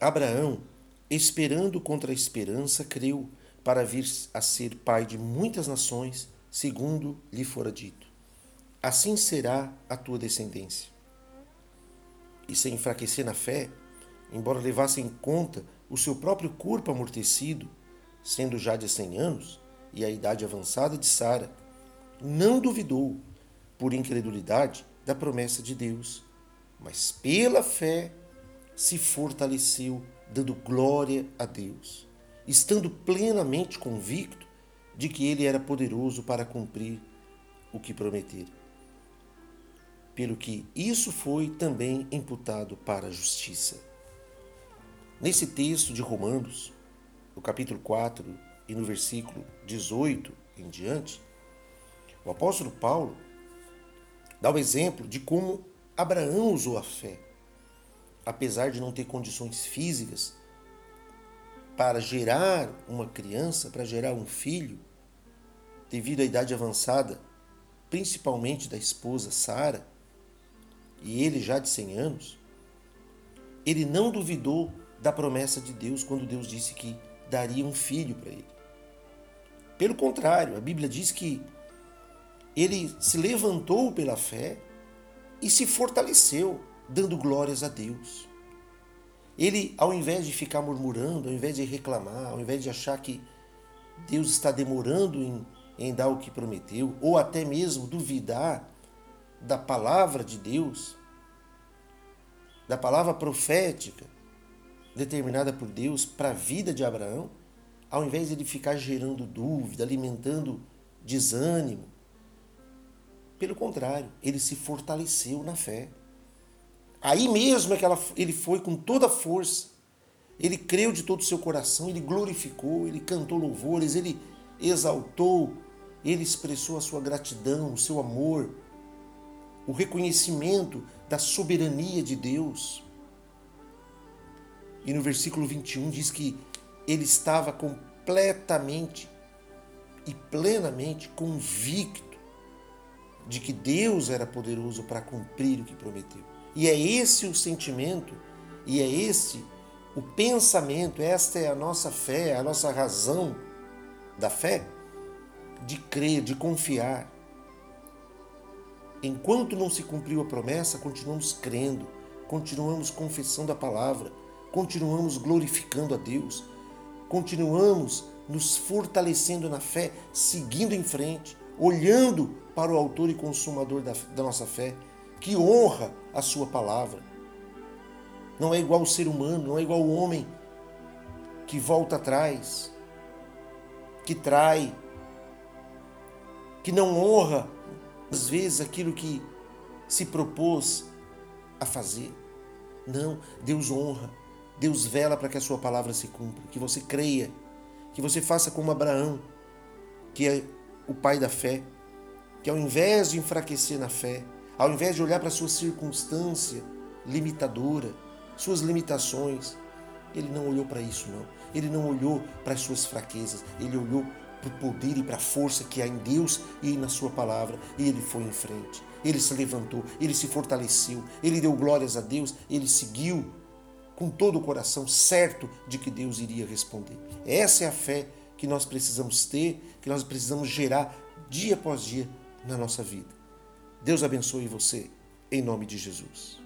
Abraão, esperando contra a esperança, creu para vir a ser pai de muitas nações, segundo lhe fora dito. Assim será a tua descendência. E sem enfraquecer na fé, embora levasse em conta o seu próprio corpo amortecido, sendo já de cem anos, e a idade avançada de Sara, não duvidou, por incredulidade, da promessa de Deus, mas pela fé se fortaleceu, dando glória a Deus, estando plenamente convicto de que ele era poderoso para cumprir o que prometera. Pelo que isso foi também imputado para a justiça. Nesse texto de Romanos, no capítulo 4 e no versículo 18 em diante, o apóstolo Paulo dá o exemplo de como Abraão usou a fé. Apesar de não ter condições físicas para gerar uma criança, para gerar um filho, devido à idade avançada, principalmente da esposa Sara, e ele já de 100 anos, ele não duvidou da promessa de Deus quando Deus disse que daria um filho para ele. Pelo contrário, a Bíblia diz que ele se levantou pela fé e se fortaleceu, dando glórias a Deus. Ele, ao invés de ficar murmurando, ao invés de reclamar, ao invés de achar que Deus está demorando em, em dar o que prometeu, ou até mesmo duvidar da palavra de Deus, da palavra profética determinada por Deus para a vida de Abraão, ao invés de ele ficar gerando dúvida, alimentando desânimo, pelo contrário, ele se fortaleceu na fé. Aí mesmo é que ela, ele foi com toda a força. Ele creu de todo o seu coração, ele glorificou, ele cantou louvores, ele exaltou, ele expressou a sua gratidão, o seu amor, o reconhecimento da soberania de Deus. E no versículo 21 diz que ele estava completamente e plenamente convicto de que Deus era poderoso para cumprir o que prometeu. E é esse o sentimento, e é esse o pensamento, esta é a nossa fé, a nossa razão da fé, de crer, de confiar. Enquanto não se cumpriu a promessa, continuamos crendo, continuamos confessando a palavra, continuamos glorificando a Deus, continuamos nos fortalecendo na fé, seguindo em frente, olhando para o autor e consumador da, da nossa fé, que honra a sua palavra. Não é igual o ser humano, não é igual o homem que volta atrás, que trai, que não honra, às vezes, aquilo que se propôs a fazer. Não, Deus honra, Deus vela para que a sua palavra se cumpra, que você creia, que você faça como Abraão, que é o pai da fé, que ao invés de enfraquecer na fé, ao invés de olhar para sua circunstância limitadora, suas limitações, ele não olhou para isso, não. Ele não olhou para as suas fraquezas, ele olhou para o poder e para a força que há em Deus e na Sua palavra, e ele foi em frente. Ele se levantou, ele se fortaleceu, ele deu glórias a Deus, ele seguiu com todo o coração, certo de que Deus iria responder. Essa é a fé que nós precisamos ter, que nós precisamos gerar dia após dia na nossa vida. Deus abençoe você, em nome de Jesus.